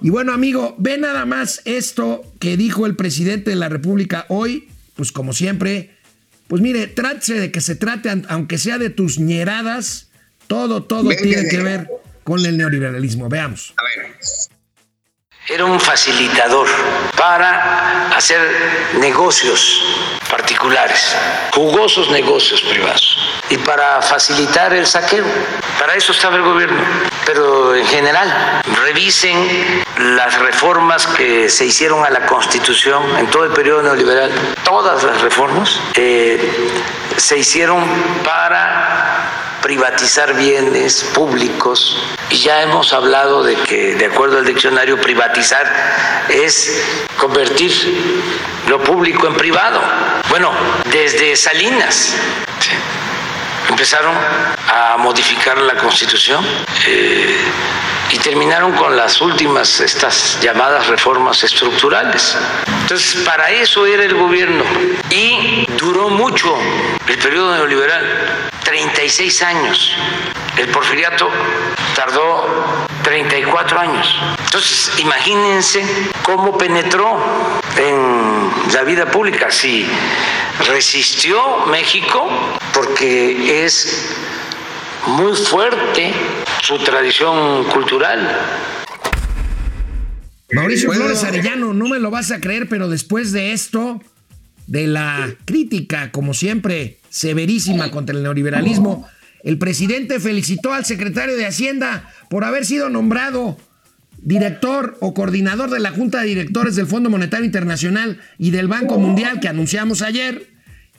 Y bueno, amigo, ve nada más esto que dijo el presidente de la República hoy, pues como siempre, pues mire, trátese de que se trate, aunque sea de tus ñeradas, todo, todo tiene que ver con el neoliberalismo. Veamos. A ver. Era un facilitador para hacer negocios particulares, jugosos negocios privados y para facilitar el saqueo. Para eso estaba el gobierno. Pero en general, revisen las reformas que se hicieron a la Constitución en todo el periodo neoliberal. Todas las reformas eh, se hicieron para privatizar bienes públicos y ya hemos hablado de que, de acuerdo al diccionario, privatizar es convertir lo público en privado. Bueno, desde Salinas empezaron a modificar la constitución eh, y terminaron con las últimas, estas llamadas reformas estructurales. Entonces, para eso era el gobierno y duró mucho el periodo neoliberal, 36 años. El porfiriato tardó 34 años. Entonces, imagínense cómo penetró en la vida pública. Si resistió México, porque es muy fuerte su tradición cultural. Mauricio Flores Arellano, no me lo vas a creer, pero después de esto, de la crítica, como siempre, severísima contra el neoliberalismo, el presidente felicitó al secretario de Hacienda por haber sido nombrado director o coordinador de la Junta de Directores del Fondo Monetario Internacional y del Banco Mundial que anunciamos ayer.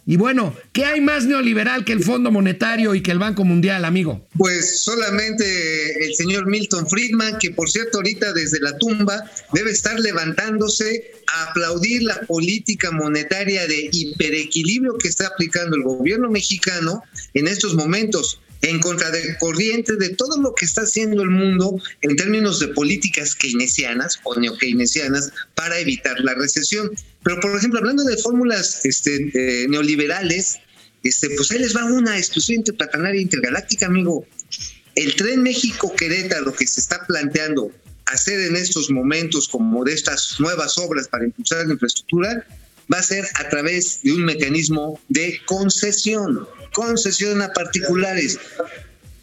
Y bueno, ¿qué hay más neoliberal que el Fondo Monetario y que el Banco Mundial, amigo? Pues solamente el señor Milton Friedman, que por cierto ahorita desde la tumba debe estar levantándose a aplaudir la política monetaria de hiperequilibrio que está aplicando el gobierno mexicano en estos momentos en contra de corriente de todo lo que está haciendo el mundo en términos de políticas keynesianas o neokeynesianas para evitar la recesión. Pero, por ejemplo, hablando de fórmulas este, eh, neoliberales, este, pues ahí les va una exclusión interplatanaria intergaláctica, amigo. El tren México-Querétaro que se está planteando hacer en estos momentos como de estas nuevas obras para impulsar la infraestructura va a ser a través de un mecanismo de concesión concesión a particulares.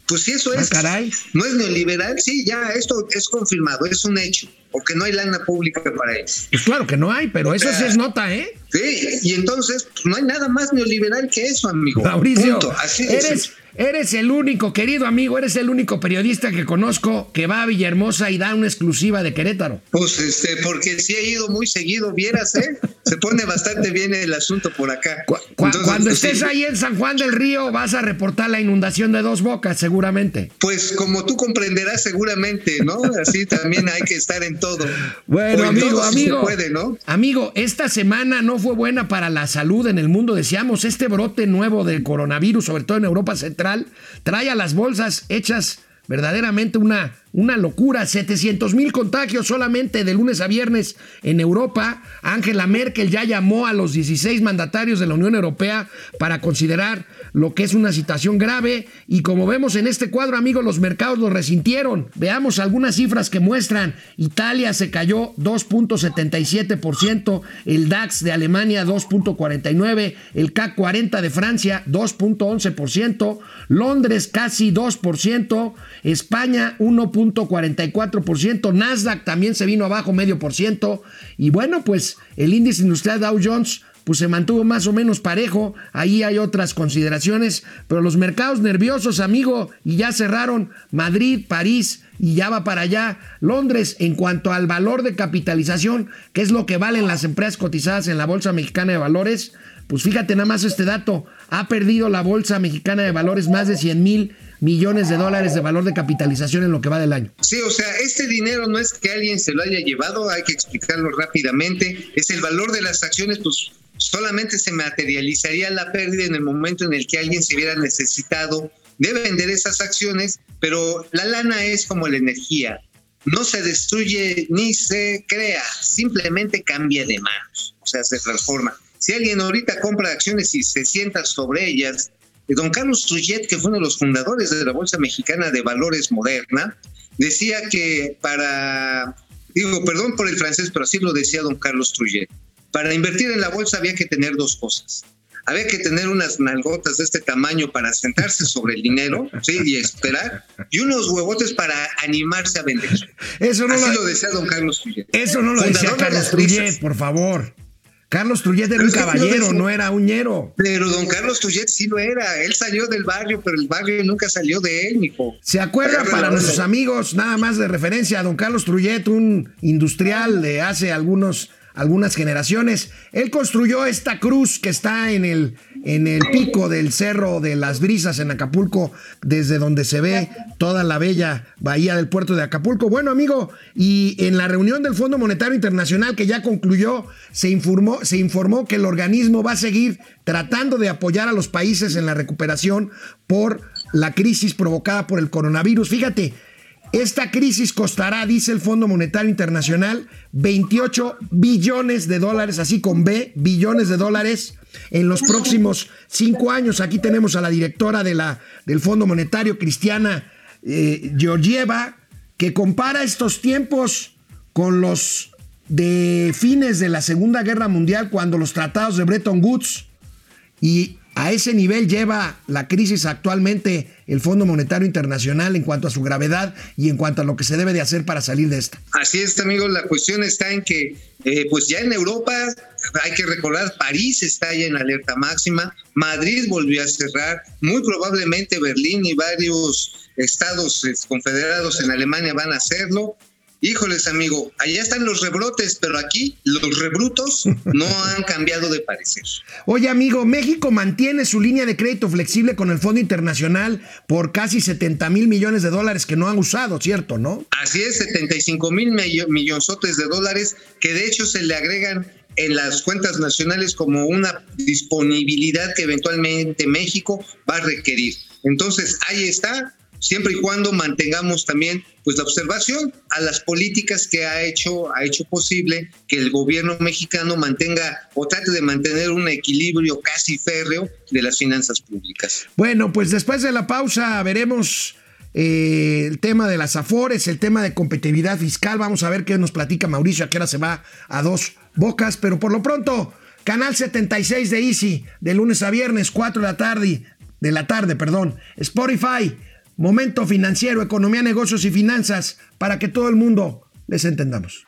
Pues si eso ah, es, no es neoliberal, sí, ya esto es confirmado, es un hecho, porque no hay lana pública para eso. Pues claro que no hay, pero eso sí es nota, ¿eh? Sí, y entonces pues no hay nada más neoliberal que eso, amigo. Mauricio, Así eres, Eres el único, querido amigo, eres el único periodista que conozco que va a Villahermosa y da una exclusiva de Querétaro. Pues este, porque sí he ido muy seguido, vieras, ¿eh? Se pone bastante bien el asunto por acá. cuando pues, estés ahí en San Juan del Río, vas a reportar la inundación de dos bocas, seguramente. Pues como tú comprenderás, seguramente, ¿no? Así también hay que estar en todo. Bueno, amigo, amigo. puede, ¿no? Amigo, esta semana no fue buena para la salud en el mundo. Decíamos, este brote nuevo del coronavirus, sobre todo en Europa Central trae a las bolsas hechas verdaderamente una, una locura. 700 mil contagios solamente de lunes a viernes en Europa. Angela Merkel ya llamó a los 16 mandatarios de la Unión Europea para considerar lo que es una situación grave. Y como vemos en este cuadro, amigos, los mercados lo resintieron. Veamos algunas cifras que muestran. Italia se cayó 2.77%, el DAX de Alemania 2.49%, el CAC 40 de Francia 2.11%, Londres casi 2%, España 1.44%, Nasdaq también se vino abajo medio por ciento y bueno, pues el índice industrial Dow Jones pues se mantuvo más o menos parejo. Ahí hay otras consideraciones, pero los mercados nerviosos, amigo, y ya cerraron Madrid, París y ya va para allá Londres en cuanto al valor de capitalización, que es lo que valen las empresas cotizadas en la Bolsa Mexicana de Valores. Pues fíjate nada más este dato, ha perdido la Bolsa Mexicana de Valores más de 100 mil millones de dólares de valor de capitalización en lo que va del año. Sí, o sea, este dinero no es que alguien se lo haya llevado, hay que explicarlo rápidamente, es el valor de las acciones, pues solamente se materializaría la pérdida en el momento en el que alguien se hubiera necesitado de vender esas acciones, pero la lana es como la energía, no se destruye ni se crea, simplemente cambia de manos, o sea, se transforma. Si alguien ahorita compra acciones y se sienta sobre ellas, don Carlos Trujillo, que fue uno de los fundadores de la Bolsa Mexicana de Valores Moderna, decía que para digo, perdón por el francés, pero así lo decía don Carlos Trujillo. Para invertir en la bolsa había que tener dos cosas. Había que tener unas nalgotas de este tamaño para sentarse sobre el dinero ¿sí? y esperar, y unos huevotes para animarse a vender. Eso no Así lo, decía don Carlos Trujillo. Eso no lo decía Carlos Trujillo, por favor. Carlos Trujillo era un caballero, no era un ñero. Pero don Carlos Trujillo sí lo era. Él salió del barrio, pero el barrio nunca salió de él, mijo. ¿Se acuerda para nuestros amigos, nada más de referencia, a don Carlos Trujillo, un industrial de hace algunos algunas generaciones. Él construyó esta cruz que está en el, en el pico del Cerro de las Brisas en Acapulco, desde donde se ve toda la bella bahía del puerto de Acapulco. Bueno, amigo, y en la reunión del Fondo Monetario Internacional que ya concluyó, se informó, se informó que el organismo va a seguir tratando de apoyar a los países en la recuperación por la crisis provocada por el coronavirus. Fíjate, esta crisis costará, dice el Fondo Monetario Internacional, 28 billones de dólares, así con B, billones de dólares en los próximos cinco años. Aquí tenemos a la directora de la, del Fondo Monetario, Cristiana eh, Georgieva, que compara estos tiempos con los de fines de la Segunda Guerra Mundial, cuando los tratados de Bretton Woods y a ese nivel lleva la crisis actualmente el Fondo Monetario Internacional en cuanto a su gravedad y en cuanto a lo que se debe de hacer para salir de esta. Así es, amigo. La cuestión está en que, eh, pues ya en Europa, hay que recordar, París está ya en alerta máxima, Madrid volvió a cerrar, muy probablemente Berlín y varios estados eh, confederados en Alemania van a hacerlo. Híjoles, amigo, allá están los rebrotes, pero aquí los rebrutos no han cambiado de parecer. Oye, amigo, México mantiene su línea de crédito flexible con el Fondo Internacional por casi 70 mil millones de dólares que no han usado, ¿cierto? ¿No? Así es, 75 mil millonzotes de dólares que de hecho se le agregan en las cuentas nacionales como una disponibilidad que eventualmente México va a requerir. Entonces, ahí está, siempre y cuando mantengamos también pues la observación a las políticas que ha hecho ha hecho posible que el gobierno mexicano mantenga o trate de mantener un equilibrio casi férreo de las finanzas públicas. Bueno, pues después de la pausa veremos eh, el tema de las afores, el tema de competitividad fiscal, vamos a ver qué nos platica Mauricio, a qué hora se va a dos bocas, pero por lo pronto Canal 76 de Easy, de lunes a viernes, 4 de la tarde, de la tarde, perdón. Spotify, Momento financiero, economía, negocios y finanzas para que todo el mundo les entendamos.